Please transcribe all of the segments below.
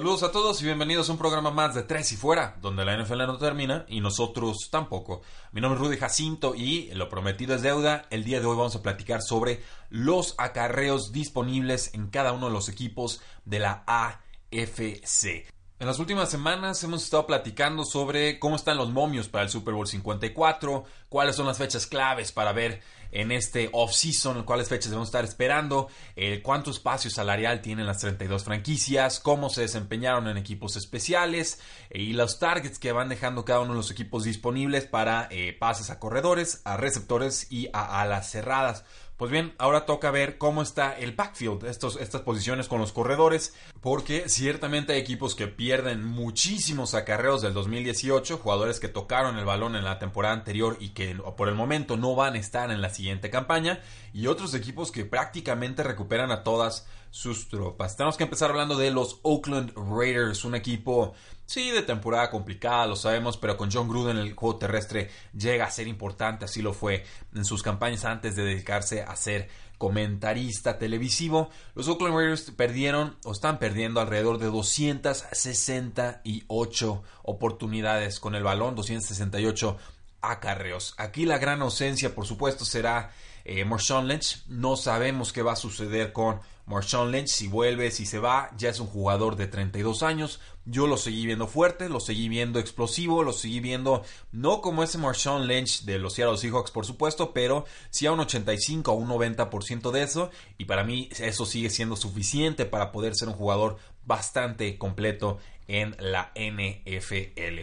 Saludos a todos y bienvenidos a un programa más de Tres y Fuera, donde la NFL no termina y nosotros tampoco. Mi nombre es Rudy Jacinto y lo prometido es deuda. El día de hoy vamos a platicar sobre los acarreos disponibles en cada uno de los equipos de la AFC. En las últimas semanas hemos estado platicando sobre cómo están los momios para el Super Bowl 54, cuáles son las fechas claves para ver en este off-season, cuáles fechas debemos estar esperando, eh, cuánto espacio salarial tienen las 32 franquicias, cómo se desempeñaron en equipos especiales eh, y los targets que van dejando cada uno de los equipos disponibles para eh, pases a corredores, a receptores y a alas cerradas. Pues bien, ahora toca ver cómo está el backfield, estos, estas posiciones con los corredores, porque ciertamente hay equipos que pierden muchísimos acarreos del 2018, jugadores que tocaron el balón en la temporada anterior y que por el momento no van a estar en la siguiente campaña, y otros equipos que prácticamente recuperan a todas sus tropas. Tenemos que empezar hablando de los Oakland Raiders, un equipo, sí, de temporada complicada, lo sabemos, pero con John Gruden el juego terrestre llega a ser importante, así lo fue en sus campañas antes de dedicarse a ser comentarista televisivo. Los Oakland Raiders perdieron o están perdiendo alrededor de 268 oportunidades con el balón, 268 acarreos. Aquí la gran ausencia, por supuesto, será eh, Marshawn Lynch. No sabemos qué va a suceder con Marshawn Lynch. Si vuelve, si se va, ya es un jugador de 32 años. Yo lo seguí viendo fuerte, lo seguí viendo explosivo, lo seguí viendo no como ese Marshawn Lynch de los Seattle Seahawks, por supuesto, pero sí a un 85 o un 90% de eso. Y para mí eso sigue siendo suficiente para poder ser un jugador bastante completo en la NFL.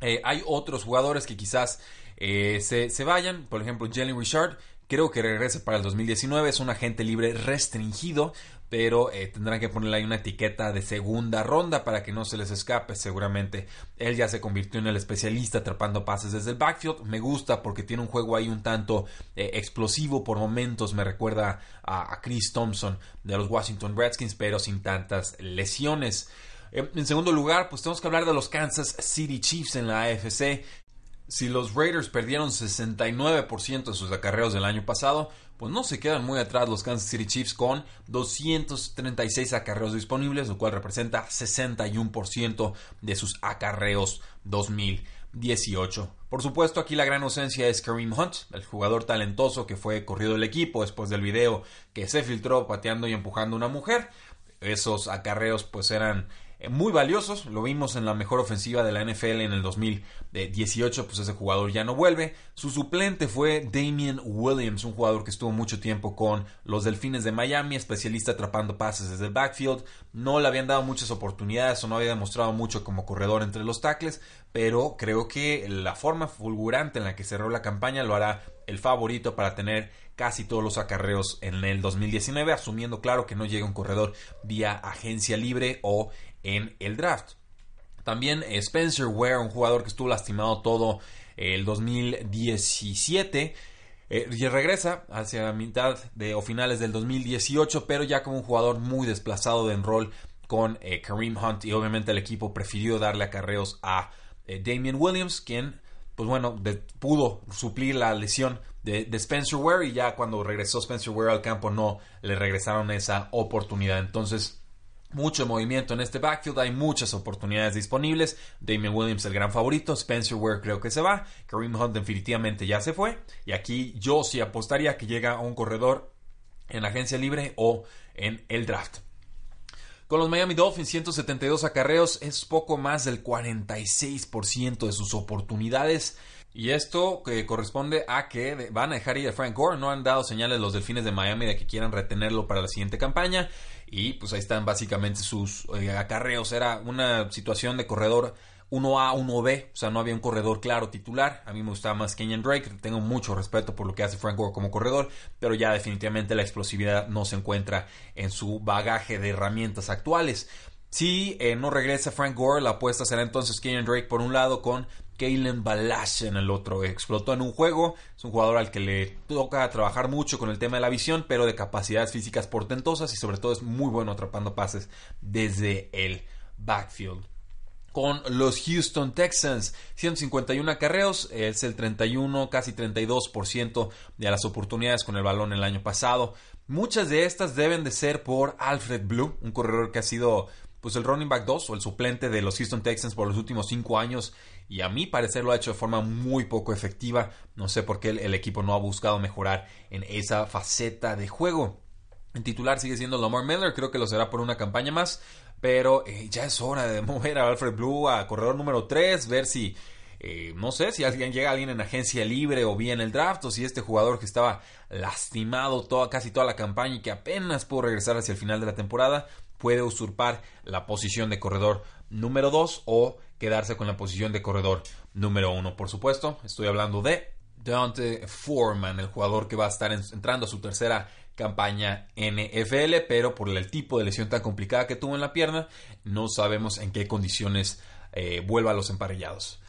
Eh, hay otros jugadores que quizás eh, se, se, vayan, por ejemplo, Jalen Richard Creo que regrese para el 2019. Es un agente libre restringido, pero eh, tendrán que ponerle ahí una etiqueta de segunda ronda para que no se les escape. Seguramente él ya se convirtió en el especialista atrapando pases desde el backfield. Me gusta porque tiene un juego ahí un tanto eh, explosivo por momentos. Me recuerda a, a Chris Thompson de los Washington Redskins, pero sin tantas lesiones. Eh, en segundo lugar, pues tenemos que hablar de los Kansas City Chiefs en la AFC. Si los Raiders perdieron 69% de sus acarreos del año pasado, pues no se quedan muy atrás los Kansas City Chiefs con 236 acarreos disponibles, lo cual representa 61% de sus acarreos 2018. Por supuesto, aquí la gran ausencia es Kareem Hunt, el jugador talentoso que fue corrido del equipo después del video que se filtró pateando y empujando a una mujer. Esos acarreos pues eran muy valiosos. Lo vimos en la mejor ofensiva de la NFL en el 2018, pues ese jugador ya no vuelve. Su suplente fue Damian Williams, un jugador que estuvo mucho tiempo con los Delfines de Miami, especialista atrapando pases desde el backfield. No le habían dado muchas oportunidades o no había demostrado mucho como corredor entre los tackles, pero creo que la forma fulgurante en la que cerró la campaña lo hará el favorito para tener casi todos los acarreos en el 2019, asumiendo claro que no llega un corredor vía agencia libre o en el draft. También eh, Spencer Ware, un jugador que estuvo lastimado todo el 2017. Eh, y regresa hacia mitad de o finales del 2018, pero ya como un jugador muy desplazado de enrol con eh, Kareem Hunt y obviamente el equipo prefirió darle acarreos a Damian Williams, quien pues bueno, pudo suplir la lesión de, de, Spencer Ware y ya cuando regresó Spencer Ware al campo no le regresaron esa oportunidad. Entonces mucho movimiento en este backfield, hay muchas oportunidades disponibles. Damian Williams el gran favorito, Spencer Ware creo que se va, Kareem Hunt definitivamente ya se fue y aquí yo sí apostaría que llega a un corredor en la agencia libre o en el draft. Con los Miami Dolphins 172 acarreos es poco más del 46% de sus oportunidades. Y esto que corresponde a que van a dejar ir a Frank Gore. No han dado señales los delfines de Miami de que quieran retenerlo para la siguiente campaña. Y pues ahí están básicamente sus eh, acarreos. Era una situación de corredor 1A, 1B, o sea, no había un corredor claro titular. A mí me gustaba más Kenyan Drake, tengo mucho respeto por lo que hace Frank Gore como corredor, pero ya definitivamente la explosividad no se encuentra en su bagaje de herramientas actuales. Si eh, no regresa Frank Gore, la apuesta será entonces Kenyan Drake por un lado con Kalen Balash en el otro. Explotó en un juego, es un jugador al que le toca trabajar mucho con el tema de la visión, pero de capacidades físicas portentosas y sobre todo es muy bueno atrapando pases desde el backfield con los Houston Texans. 151 acarreos, es el 31, casi 32% de las oportunidades con el balón el año pasado. Muchas de estas deben de ser por Alfred Blue, un corredor que ha sido pues el running back 2 o el suplente de los Houston Texans por los últimos 5 años y a mí parecer lo ha hecho de forma muy poco efectiva. No sé por qué el, equipo no ha buscado mejorar en esa faceta de juego. En titular sigue siendo Lamar Miller, creo que lo será por una campaña más, pero eh, ya es hora de mover a Alfred Blue a corredor número 3, ver si, eh, no sé, si alguien llega alguien en agencia libre o bien el draft, o si este jugador que estaba lastimado toda, casi toda la campaña y que apenas pudo regresar hacia el final de la temporada, puede usurpar la posición de corredor número 2 o quedarse con la posición de corredor número 1. Por supuesto, estoy hablando de Dante Foreman, el jugador que va a estar entrando a su tercera campaña NFL, pero por el tipo de lesión tan complicada que tuvo en la pierna, no sabemos en qué condiciones eh, vuelva a los emparellados.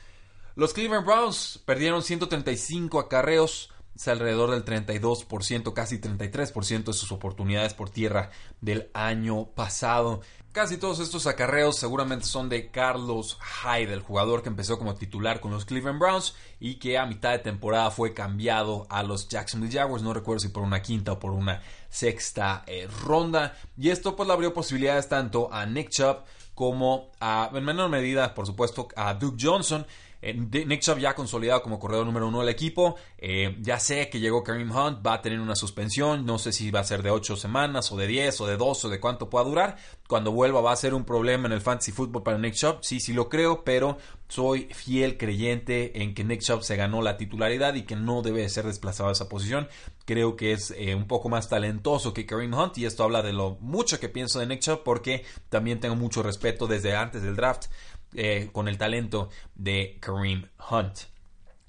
Los Cleveland Browns perdieron 135 acarreos, es alrededor del 32%, casi 33% de sus oportunidades por tierra del año pasado. Casi todos estos acarreos seguramente son de Carlos Hyde, el jugador que empezó como titular con los Cleveland Browns y que a mitad de temporada fue cambiado a los Jacksonville Jaguars, no recuerdo si por una quinta o por una sexta eh, ronda. Y esto pues le abrió posibilidades tanto a Nick Chubb como a, en menor medida, por supuesto, a Duke Johnson. Eh, Nick Chubb ya consolidado como corredor número uno del equipo. Eh, ya sé que llegó Kareem Hunt, va a tener una suspensión. No sé si va a ser de 8 semanas o de 10 o de 2 o de cuánto pueda durar. Cuando vuelva va a ser un problema en el fantasy football para Nick Chubb. Sí, sí lo creo, pero soy fiel creyente en que Nick Chubb se ganó la titularidad y que no debe ser desplazado a esa posición. Creo que es eh, un poco más talentoso que Kareem Hunt y esto habla de lo mucho que pienso de Nick Chubb porque también tengo mucho respeto desde antes del draft eh, con el talento de Kareem Hunt.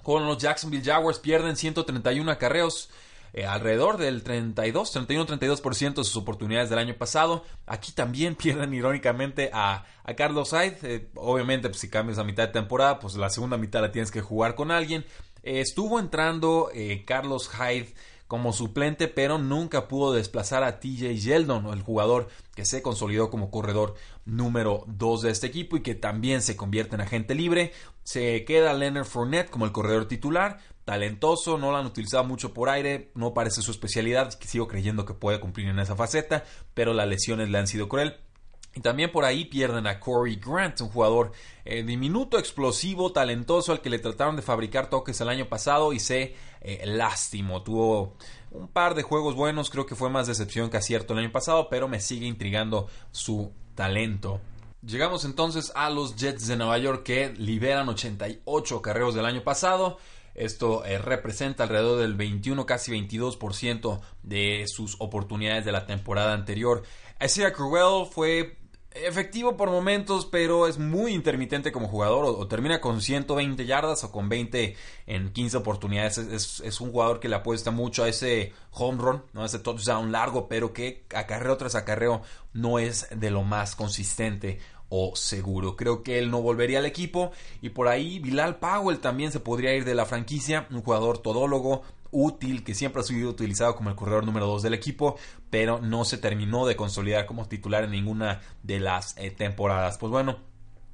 Con los Jacksonville Jaguars pierden 131 acarreos. Eh, alrededor del 32, 31-32% de sus oportunidades del año pasado. Aquí también pierden irónicamente a, Carlos Hyde. Eh, obviamente, pues, si cambias a mitad de temporada, pues la segunda mitad la tienes que jugar con alguien. estuvo entrando Carlos Hyde como suplente, pero nunca pudo desplazar a TJ Yeldon, el jugador que se consolidó como corredor número 2 de este equipo y que también se convierte en agente libre. Se queda Leonard Fournette como el corredor titular, talentoso, no lo han utilizado mucho por aire, no parece su especialidad, sigo creyendo que puede cumplir en esa faceta, pero las lesiones le han sido cruel. Y también por ahí pierden a Corey Grant, un jugador eh, diminuto, explosivo, talentoso, al que le trataron de fabricar toques el año pasado y se eh. Tuvo un par de juegos buenos, creo que fue más decepción que acierto el año pasado, pero me sigue intrigando su talento. Llegamos entonces a los Jets de Nueva York que liberan 88 carreros del año pasado. Esto eh, representa alrededor del 21, casi 22% de sus oportunidades de la temporada anterior. Isaiah Cruel fue efectivo por momentos, pero es muy intermitente como jugador. O, termina con 120 yardas o con 20 en 15 oportunidades. Es, un jugador que le apuesta mucho a ese home run, ¿no? a ese touchdown largo, pero que acarreo tras acarreo no es de lo más consistente o seguro. Creo que él no volvería al equipo. Y por ahí Bilal Powell también se podría ir de la franquicia. Un jugador todólogo, útil, que siempre ha sido utilizado como el corredor número 2 del equipo, pero no se terminó de consolidar como titular en ninguna de las eh, temporadas. Pues bueno,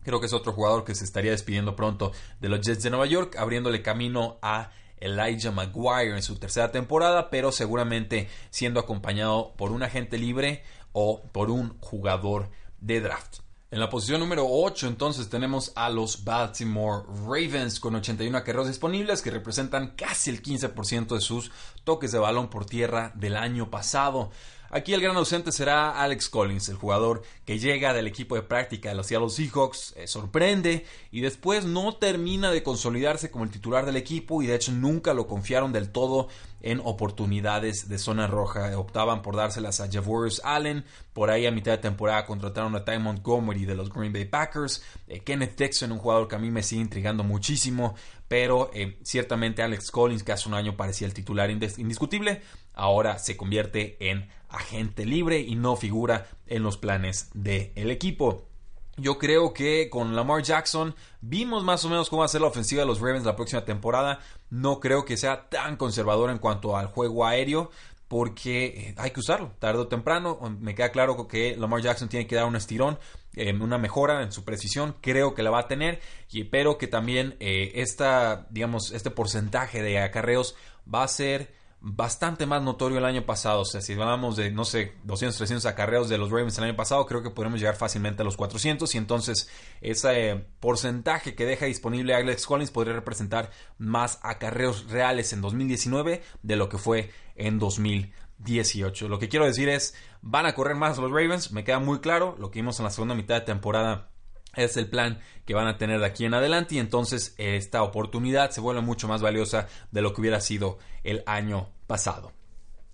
creo que es otro jugador que se estaría despidiendo pronto de los Jets de Nueva York, abriéndole camino a Elijah Maguire en su tercera temporada, pero seguramente siendo acompañado por un agente libre o por un jugador de draft. En la posición número 8 entonces tenemos a los Baltimore Ravens con 81 acarreos disponibles que representan casi el 15% de sus toques de balón por tierra del año pasado. Aquí el gran ausente será Alex Collins, el jugador que llega del equipo de práctica de los Seahawks, eh, sorprende y después no termina de consolidarse como el titular del equipo y de hecho nunca lo confiaron del todo en oportunidades de zona roja. Optaban por dárselas a Javorius Allen. Por ahí a mitad de temporada contrataron a Ty Montgomery de los Green Bay Packers. Eh, Kenneth Dixon, un jugador que a mí me sigue intrigando muchísimo. Pero eh, ciertamente Alex Collins, que hace un año parecía el titular indiscutible, ahora se convierte en agente libre y no figura en los planes del equipo. Yo creo que con Lamar Jackson vimos más o menos cómo va a ser la ofensiva de los Ravens la próxima temporada. No creo que sea tan conservador en cuanto al juego aéreo porque eh, hay que usarlo tarde o temprano. Me queda claro que Lamar Jackson tiene que dar un estirón, eh, una mejora en su precisión. Creo que la va a tener, y espero que también eh, esta, digamos, este porcentaje de acarreos va a ser bastante más notorio el año pasado. O sea, si hablamos de, no sé, 200, 300 acarreos de los Ravens el año pasado, creo que podremos llegar fácilmente a los 400. Y entonces ese porcentaje que deja disponible Alex Collins podría representar más acarreos reales en 2019 de lo que fue en 2018. Lo que quiero decir es, van a correr más los Ravens, me queda muy claro. Lo que vimos en la segunda mitad de temporada es el plan que van a tener de aquí en adelante y entonces esta oportunidad se vuelve mucho más valiosa de lo que hubiera sido el año pasado.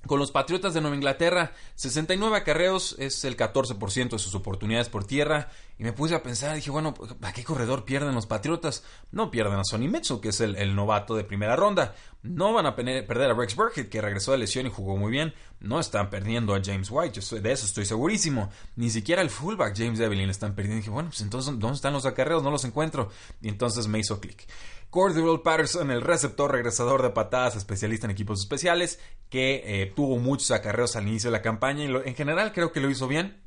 Con los Patriotas de Nueva Inglaterra, 69 acarreos es el 14% de sus oportunidades por tierra. Y me puse a pensar, dije, bueno, ¿a qué corredor pierden los Patriotas? No pierden a Sonny Mitchell, que es el, novato de primera ronda. No van a perder a Rex Burkhead, que regresó de lesión y jugó muy bien. No están perdiendo a James White, de eso estoy segurísimo. Ni siquiera el fullback James Evelyn están perdiendo. dije, bueno, pues entonces, ¿dónde están los acarreos? No los encuentro. Y entonces me hizo clic. Cordero Patterson, el receptor regresador de patadas, especialista en equipos especiales, que eh, tuvo muchos acarreos al inicio de la campaña y en general creo que lo hizo bien.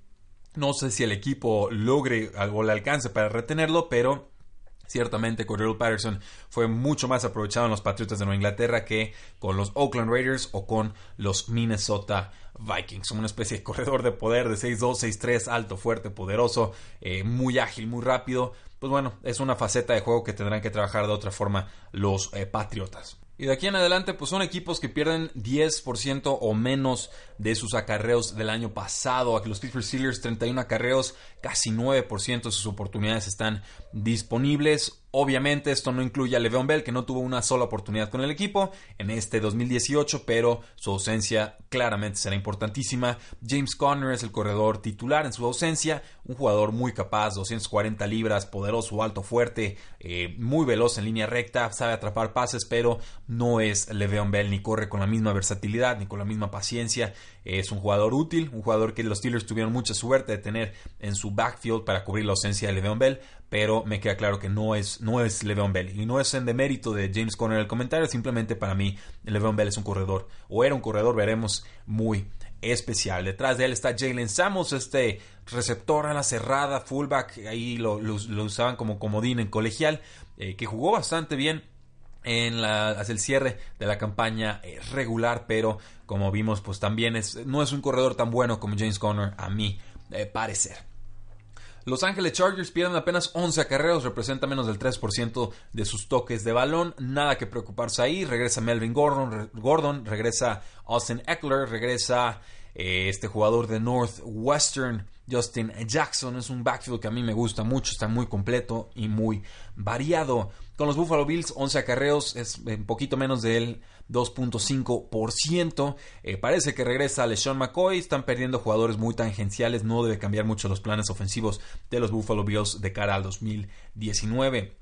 No sé si el equipo logre algo le alcance para retenerlo, pero Ciertamente, Cordero Patterson fue mucho más aprovechado en los Patriotas de Nueva Inglaterra que con los Oakland Raiders o con los Minnesota Vikings. Una especie de corredor de poder de 6'2, 6'3, alto, fuerte, poderoso, eh, muy ágil, muy rápido. Pues bueno, es una faceta de juego que tendrán que trabajar de otra forma los eh, Patriotas. Y de aquí en adelante, pues son equipos que pierden 10% o menos de sus acarreos del año pasado. Aquí los Pittsburgh Steelers, 31 acarreos, casi 9% de sus oportunidades están disponibles. Obviamente esto no incluye a Le'Veon Bell, que no tuvo una sola oportunidad con el equipo en este 2018, pero su ausencia claramente será importantísima. James Conner es el corredor titular en su ausencia, un jugador muy capaz, 240 libras, poderoso, alto, fuerte, eh, muy veloz en línea recta, sabe atrapar pases, pero no es Le'Veon Bell, ni corre con la misma versatilidad, ni con la misma paciencia. Es un jugador útil, un jugador que los Steelers tuvieron mucha suerte de tener en su backfield para cubrir la ausencia de Le'Veon Bell, pero me queda claro que no es, no es Le'Veon Bell. Y no es en demérito de James Conner el comentario, simplemente para mí Le'Veon Bell es un corredor, o era un corredor, veremos, muy especial. Detrás de él está Jalen Samos, este receptor a la cerrada, fullback, ahí lo, usaban como comodín en colegial, eh, que jugó bastante bien en la, hacia el cierre de la campaña eh, regular, pero como vimos, pues también es, no es un corredor tan bueno como James Conner, a mi eh, parecer. Los Ángeles Chargers pierden apenas 11 acarreos, representa menos del 3% de sus toques de balón. Nada que preocuparse ahí. Regresa Melvin Gordon, Gordon regresa Austin Eckler, regresa eh, este jugador de Northwestern, Justin Jackson. Es un backfield que a mí me gusta mucho, está muy completo y muy variado. Con los Buffalo Bills, 11 acarreos, es un poquito menos del 2.5%. Eh, parece que regresa LeSean McCoy. Están perdiendo jugadores muy tangenciales. No debe cambiar mucho los planes ofensivos de los Buffalo Bills de cara al 2019.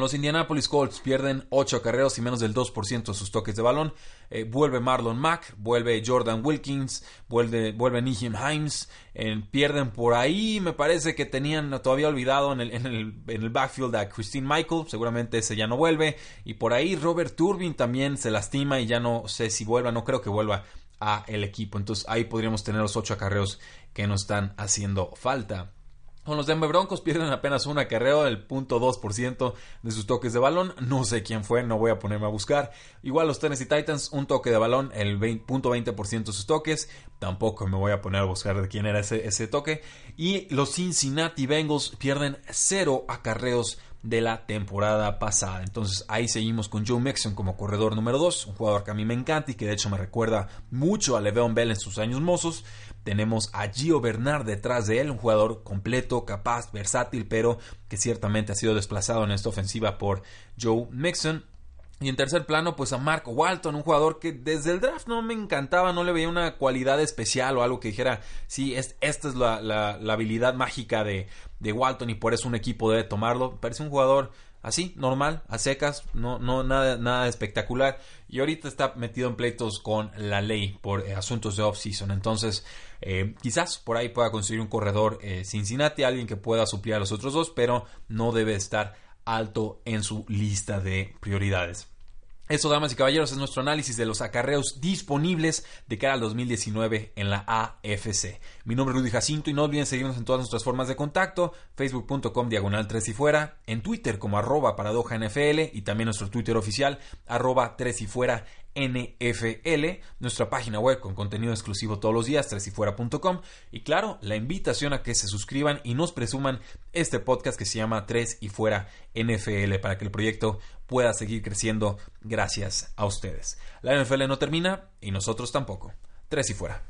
Los Indianapolis Colts pierden 8 carreros y menos del 2% de sus toques de balón. Eh, vuelve Marlon Mack, vuelve Jordan Wilkins, vuelve, vuelve Himes. Eh, pierden por ahí, me parece que tenían todavía olvidado en el, en, el, en el backfield a Christine Michael. Seguramente ese ya no vuelve. Y por ahí Robert Turbin también se lastima y ya no sé si vuelva, no creo que vuelva a el equipo. Entonces ahí podríamos tener los 8 acarreos que nos están haciendo falta. Con los Denver Broncos pierden apenas un acarreo del 0.2% de sus toques de balón. No sé quién fue, no voy a ponerme a buscar. Igual los Tennessee Titans, un toque de balón, el 0.20% de sus toques. Tampoco me voy a poner a buscar de quién era ese, ese toque. Y los Cincinnati Bengals pierden cero acarreos de la temporada pasada. Entonces ahí seguimos con Joe Mixon como corredor número 2, un jugador que a mí me encanta y que de hecho me recuerda mucho a Le'Veon Bell en sus años mozos. Tenemos a Gio Bernard detrás de él, un jugador completo, capaz, versátil, pero que ciertamente ha sido desplazado en esta ofensiva por Joe Mixon. Y en tercer plano, pues a Mark Walton, un jugador que desde el draft no me encantaba, no le veía una cualidad especial o algo que dijera, sí, es, esta es la, la, habilidad mágica de, de, Walton y por eso un equipo debe tomarlo. Parece un jugador así, normal, a secas, no, no nada, nada espectacular. Y ahorita está metido en pleitos con la ley por eh, asuntos de off-season. Entonces, eh, quizás por ahí pueda conseguir un corredor eh, Cincinnati, alguien que pueda suplir a los otros dos, pero no debe estar alto en su lista de prioridades. Eso, damas y caballeros, es nuestro análisis de los acarreos disponibles de cara al 2019 en la AFC. Mi nombre es Rudy Jacinto y no olviden seguirnos en todas nuestras formas de contacto, facebook.com diagonal 3 y fuera, en Twitter como arroba paradoja NFL y también nuestro Twitter oficial arroba 3 y fuera NFL, nuestra página web con contenido exclusivo todos los días, tresyfuera.com y claro, la invitación a que se suscriban y nos presuman este podcast que se llama 3 y fuera NFL para que el proyecto pueda seguir creciendo gracias a ustedes. La NFL no termina y nosotros tampoco. 3 y fuera.